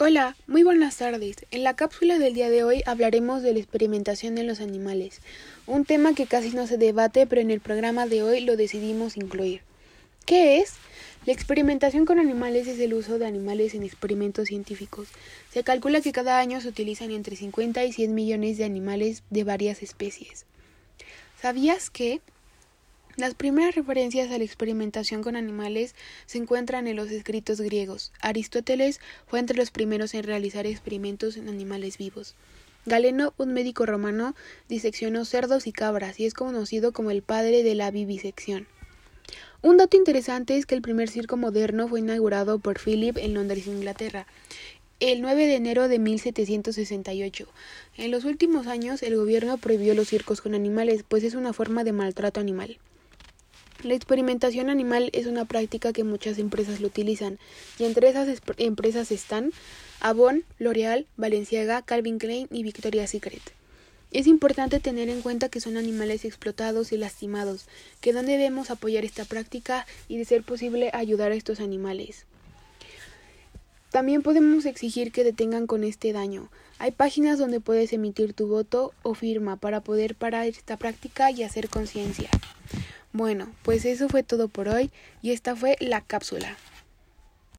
Hola, muy buenas tardes. En la cápsula del día de hoy hablaremos de la experimentación en los animales, un tema que casi no se debate, pero en el programa de hoy lo decidimos incluir. ¿Qué es? La experimentación con animales es el uso de animales en experimentos científicos. Se calcula que cada año se utilizan entre 50 y 100 millones de animales de varias especies. ¿Sabías que las primeras referencias a la experimentación con animales se encuentran en los escritos griegos. Aristóteles fue entre los primeros en realizar experimentos en animales vivos. Galeno, un médico romano, diseccionó cerdos y cabras y es conocido como el padre de la vivisección. Un dato interesante es que el primer circo moderno fue inaugurado por Philip en Londres, Inglaterra, el 9 de enero de 1768. En los últimos años el gobierno prohibió los circos con animales, pues es una forma de maltrato animal. La experimentación animal es una práctica que muchas empresas lo utilizan, y entre esas empresas están Avon, L'Oreal, Balenciaga, Calvin Klein y Victoria's Secret. Es importante tener en cuenta que son animales explotados y lastimados, que no debemos apoyar esta práctica y de ser posible ayudar a estos animales. También podemos exigir que detengan con este daño. Hay páginas donde puedes emitir tu voto o firma para poder parar esta práctica y hacer conciencia. Bueno, pues eso fue todo por hoy y esta fue la cápsula.